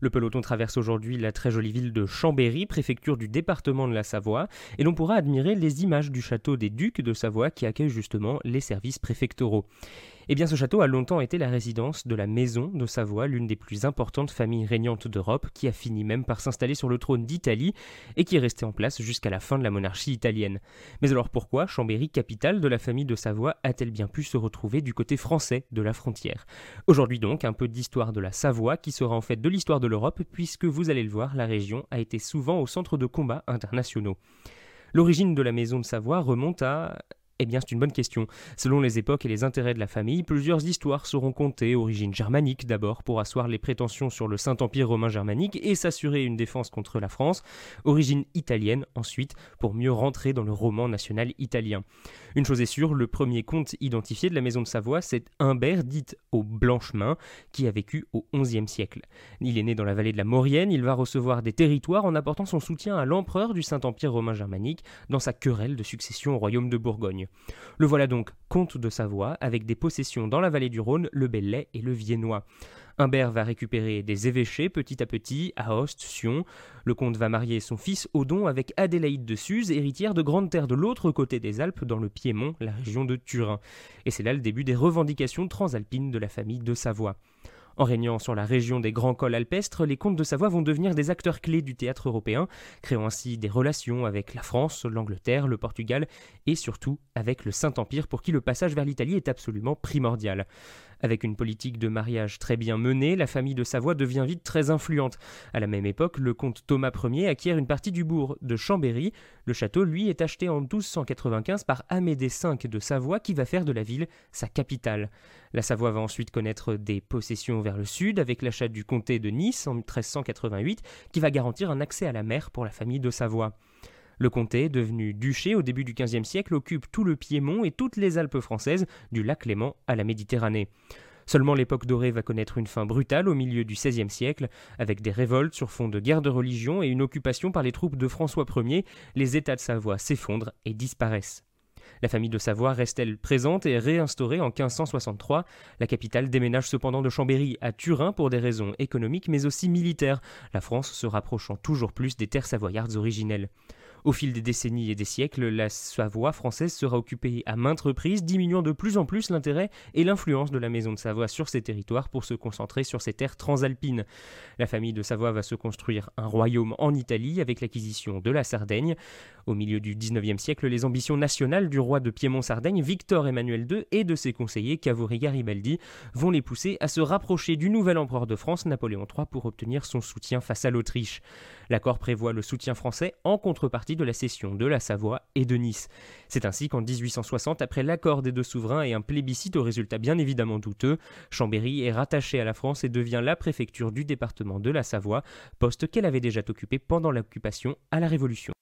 Le peloton traverse aujourd'hui la très jolie ville de Chambéry, préfecture du département de la Savoie, et l'on pourra admirer les images du château des Ducs de Savoie qui accueille justement les services préfectoraux. Eh bien, ce château a longtemps été la résidence de la maison de Savoie, l'une des plus importantes familles régnantes d'Europe, qui a fini même par s'installer sur le trône d'Italie et qui est resté en place jusqu'à la fin de la monarchie italienne. Mais alors pourquoi Chambéry, capitale de la famille de Savoie, a-t-elle bien pu se retrouver du côté français de la frontière? Aujourd'hui donc, un peu d'histoire de la Savoie qui sera en fait de l'histoire de l'Europe, puisque vous allez le voir, la région a été souvent au centre de combats internationaux. L'origine de la maison de Savoie remonte à eh bien, c'est une bonne question. Selon les époques et les intérêts de la famille, plusieurs histoires seront contées, origine germanique d'abord, pour asseoir les prétentions sur le Saint-Empire romain germanique et s'assurer une défense contre la France, origine italienne ensuite, pour mieux rentrer dans le roman national italien. Une chose est sûre, le premier comte identifié de la maison de Savoie, c'est Humbert, dit au Blanchemin, qui a vécu au XIe siècle. Il est né dans la vallée de la Maurienne, il va recevoir des territoires en apportant son soutien à l'empereur du Saint-Empire romain germanique dans sa querelle de succession au royaume de Bourgogne. Le voilà donc comte de Savoie, avec des possessions dans la vallée du Rhône, le Bellay et le Viennois. Humbert va récupérer des évêchés petit à petit à Aoste, Sion. Le comte va marier son fils Odon avec Adélaïde de Suse, héritière de grandes terres de l'autre côté des Alpes, dans le Piémont, la région de Turin. Et c'est là le début des revendications transalpines de la famille de Savoie. En régnant sur la région des grands cols alpestres, les comtes de Savoie vont devenir des acteurs clés du théâtre européen, créant ainsi des relations avec la France, l'Angleterre, le Portugal et surtout avec le Saint-Empire pour qui le passage vers l'Italie est absolument primordial. Avec une politique de mariage très bien menée, la famille de Savoie devient vite très influente. À la même époque, le comte Thomas Ier acquiert une partie du bourg de Chambéry. Le château, lui, est acheté en 1295 par Amédée V de Savoie qui va faire de la ville sa capitale. La Savoie va ensuite connaître des possessions vers le sud avec l'achat du comté de Nice en 1388 qui va garantir un accès à la mer pour la famille de Savoie. Le comté, devenu duché au début du XVe siècle, occupe tout le Piémont et toutes les Alpes françaises, du lac Léman à la Méditerranée. Seulement l'époque dorée va connaître une fin brutale au milieu du XVIe siècle, avec des révoltes sur fond de guerre de religion et une occupation par les troupes de François Ier, les États de Savoie s'effondrent et disparaissent. La famille de Savoie reste-t-elle présente et réinstaurée en 1563 La capitale déménage cependant de Chambéry à Turin pour des raisons économiques mais aussi militaires, la France se rapprochant toujours plus des terres savoyardes originelles. Au fil des décennies et des siècles, la Savoie française sera occupée à maintes reprises, diminuant de plus en plus l'intérêt et l'influence de la maison de Savoie sur ces territoires pour se concentrer sur ces terres transalpines. La famille de Savoie va se construire un royaume en Italie avec l'acquisition de la Sardaigne. Au milieu du XIXe siècle, les ambitions nationales du roi de Piémont-Sardaigne, Victor Emmanuel II, et de ses conseillers, Cavour Garibaldi, vont les pousser à se rapprocher du nouvel empereur de France, Napoléon III, pour obtenir son soutien face à l'Autriche. L'accord prévoit le soutien français en contrepartie de la cession de la Savoie et de Nice. C'est ainsi qu'en 1860, après l'accord des deux souverains et un plébiscite au résultat bien évidemment douteux, Chambéry est rattachée à la France et devient la préfecture du département de la Savoie, poste qu'elle avait déjà occupé pendant l'occupation à la Révolution.